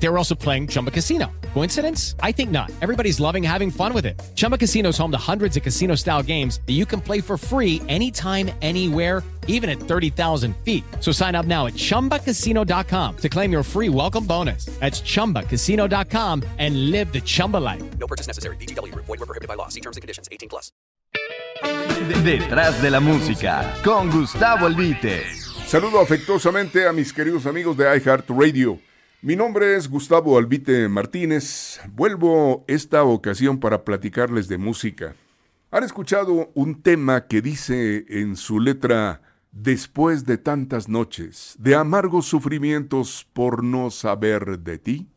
They were also playing Chumba Casino. Coincidence? I think not. Everybody's loving having fun with it. Chumba Casino is home to hundreds of casino style games that you can play for free anytime, anywhere, even at 30,000 feet. So sign up now at chumbacasino.com to claim your free welcome bonus. That's chumbacasino.com and live the Chumba life. No purchase necessary. BGW. Void were prohibited by law. See terms and conditions. 18 plus. Detrás de la música, con Gustavo Albite. Saludo afectuosamente a mis queridos amigos de iHeartRadio. Mi nombre es Gustavo Albite Martínez. Vuelvo esta ocasión para platicarles de música. ¿Han escuchado un tema que dice en su letra Después de tantas noches, de amargos sufrimientos por no saber de ti?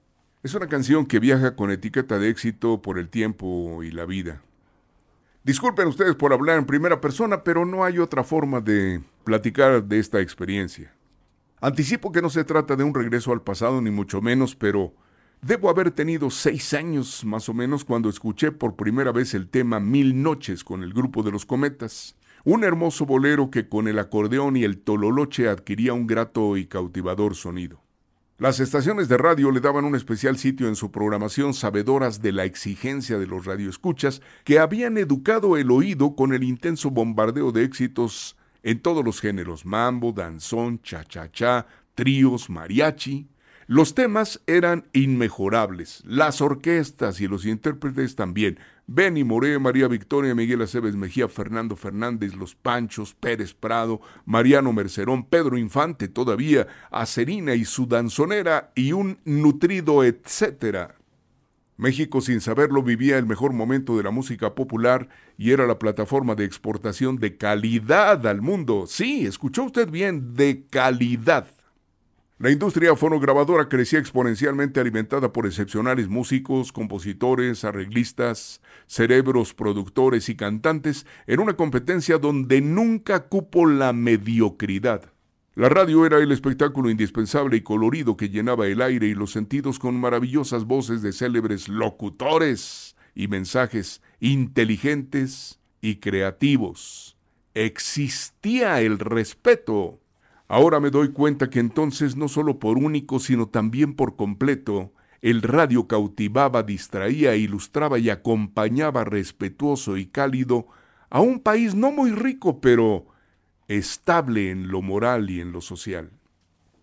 Es una canción que viaja con etiqueta de éxito por el tiempo y la vida. Disculpen ustedes por hablar en primera persona, pero no hay otra forma de platicar de esta experiencia. Anticipo que no se trata de un regreso al pasado, ni mucho menos, pero debo haber tenido seis años más o menos cuando escuché por primera vez el tema Mil Noches con el grupo de los Cometas, un hermoso bolero que con el acordeón y el tololoche adquiría un grato y cautivador sonido. Las estaciones de radio le daban un especial sitio en su programación sabedoras de la exigencia de los radioescuchas que habían educado el oído con el intenso bombardeo de éxitos en todos los géneros, mambo, danzón, cha-cha-cha, tríos, mariachi. Los temas eran inmejorables, las orquestas y los intérpretes también. Benny Moré, María Victoria, Miguel Aceves Mejía, Fernando Fernández, Los Panchos, Pérez Prado, Mariano Mercerón, Pedro Infante todavía, Acerina y su danzonera y un nutrido etcétera. México sin saberlo vivía el mejor momento de la música popular y era la plataforma de exportación de calidad al mundo. Sí, escuchó usted bien, de calidad. La industria fonograbadora crecía exponencialmente alimentada por excepcionales músicos, compositores, arreglistas, cerebros, productores y cantantes en una competencia donde nunca cupo la mediocridad. La radio era el espectáculo indispensable y colorido que llenaba el aire y los sentidos con maravillosas voces de célebres locutores y mensajes inteligentes y creativos. Existía el respeto. Ahora me doy cuenta que entonces no solo por único, sino también por completo, el radio cautivaba, distraía, ilustraba y acompañaba respetuoso y cálido a un país no muy rico, pero estable en lo moral y en lo social.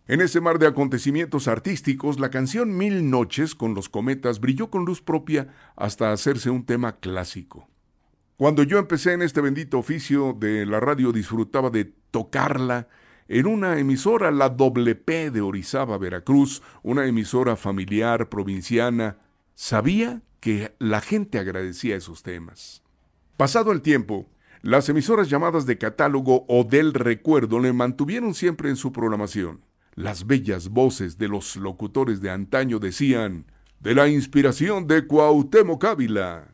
En ese mar de acontecimientos artísticos, la canción Mil Noches con los cometas brilló con luz propia hasta hacerse un tema clásico. Cuando yo empecé en este bendito oficio de la radio disfrutaba de tocarla en una emisora, la WP de Orizaba, Veracruz, una emisora familiar, provinciana. Sabía que la gente agradecía esos temas. Pasado el tiempo, las emisoras llamadas de catálogo o del recuerdo le mantuvieron siempre en su programación. Las bellas voces de los locutores de antaño decían, de la inspiración de Cuauhtémoc Ávila.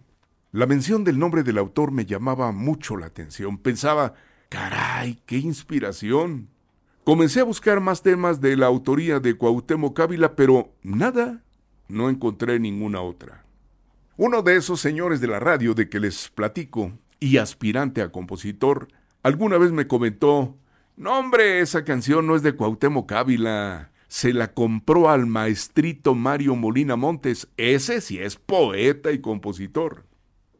La mención del nombre del autor me llamaba mucho la atención. Pensaba, caray, qué inspiración. Comencé a buscar más temas de la autoría de Cuauhtémoc Ávila, pero nada, no encontré ninguna otra. Uno de esos señores de la radio de que les platico, y aspirante a compositor, alguna vez me comentó, no hombre, esa canción no es de Cuauhtémoc Ávila, se la compró al maestrito Mario Molina Montes, ese sí es poeta y compositor.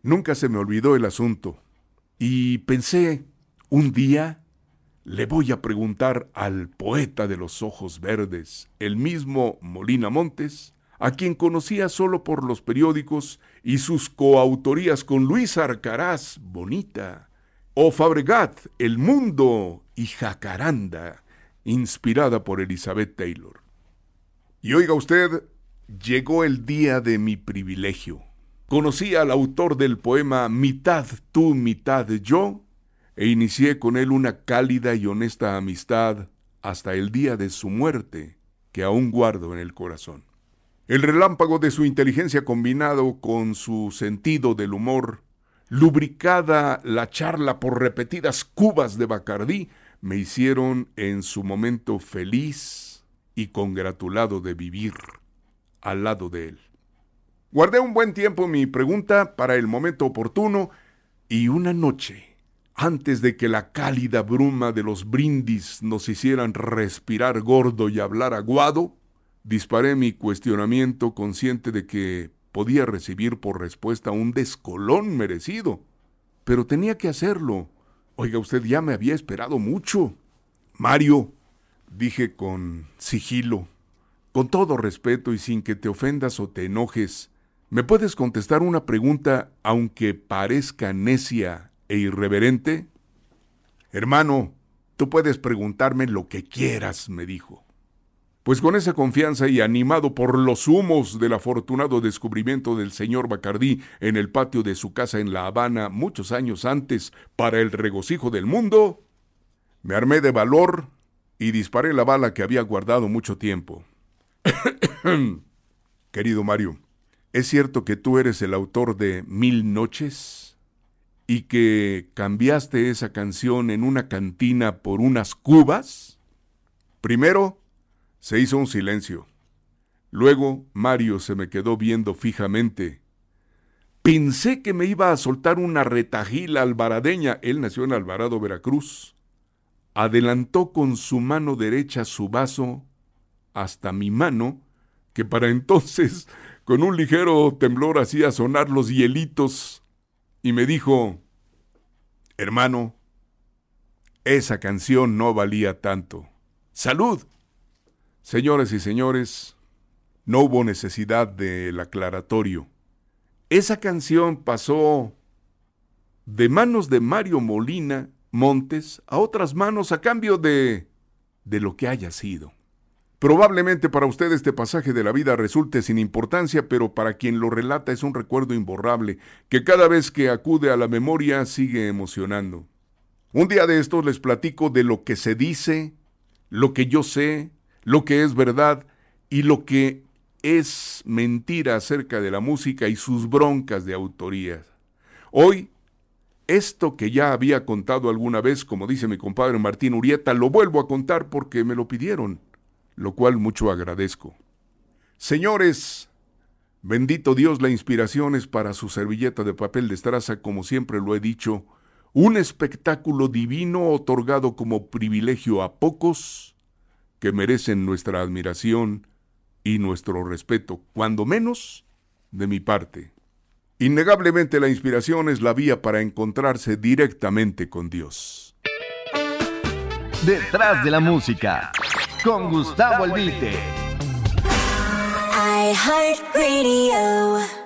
Nunca se me olvidó el asunto, y pensé, un día le voy a preguntar al poeta de los ojos verdes, el mismo Molina Montes, a quien conocía solo por los periódicos y sus coautorías con Luis Arcaraz, Bonita, o Fabregat, El Mundo y Jacaranda, inspirada por Elizabeth Taylor. Y oiga usted, llegó el día de mi privilegio. Conocí al autor del poema Mitad tú, mitad yo, e inicié con él una cálida y honesta amistad hasta el día de su muerte, que aún guardo en el corazón. El relámpago de su inteligencia combinado con su sentido del humor, lubricada la charla por repetidas cubas de Bacardí, me hicieron en su momento feliz y congratulado de vivir al lado de él. Guardé un buen tiempo mi pregunta para el momento oportuno Y una noche, antes de que la cálida bruma de los brindis nos hicieran respirar gordo y hablar aguado, disparé mi cuestionamiento consciente de que podía recibir por respuesta un descolón merecido. Pero tenía que hacerlo. Oiga, usted ya me había esperado mucho. Mario, dije con sigilo, con todo respeto y sin que te ofendas o te enojes, ¿me puedes contestar una pregunta aunque parezca necia e irreverente? Hermano, tú puedes preguntarme lo que quieras, me dijo. Pues con esa confianza y animado por los humos del afortunado descubrimiento del señor Bacardí en el patio de su casa en La Habana muchos años antes para el regocijo del mundo, me armé de valor y disparé la bala que había guardado mucho tiempo. Querido Mario, ¿es cierto que tú eres el autor de Mil Noches? ¿Y que cambiaste esa canción en una cantina por unas cubas? Primero, se hizo un silencio. Luego Mario se me quedó viendo fijamente. Pensé que me iba a soltar una retajila alvaradeña. Él nació en Alvarado, Veracruz. Adelantó con su mano derecha su vaso hasta mi mano, que para entonces con un ligero temblor hacía sonar los hielitos, y me dijo, Hermano, esa canción no valía tanto. Salud. Señores y señores, no hubo necesidad del aclaratorio. Esa canción pasó de manos de Mario Molina Montes a otras manos a cambio de de lo que haya sido. Probablemente para usted este pasaje de la vida resulte sin importancia, pero para quien lo relata es un recuerdo imborrable que cada vez que acude a la memoria sigue emocionando. Un día de estos les platico de lo que se dice, lo que yo sé, lo que es verdad y lo que es mentira acerca de la música y sus broncas de autoría. Hoy, esto que ya había contado alguna vez, como dice mi compadre Martín Urieta, lo vuelvo a contar porque me lo pidieron, lo cual mucho agradezco. Señores, bendito Dios, la inspiración es para su servilleta de papel de estraza, como siempre lo he dicho, un espectáculo divino otorgado como privilegio a pocos, que merecen nuestra admiración y nuestro respeto, cuando menos de mi parte. Innegablemente la inspiración es la vía para encontrarse directamente con Dios. Detrás de la música, con Gustavo Albite. I heart radio.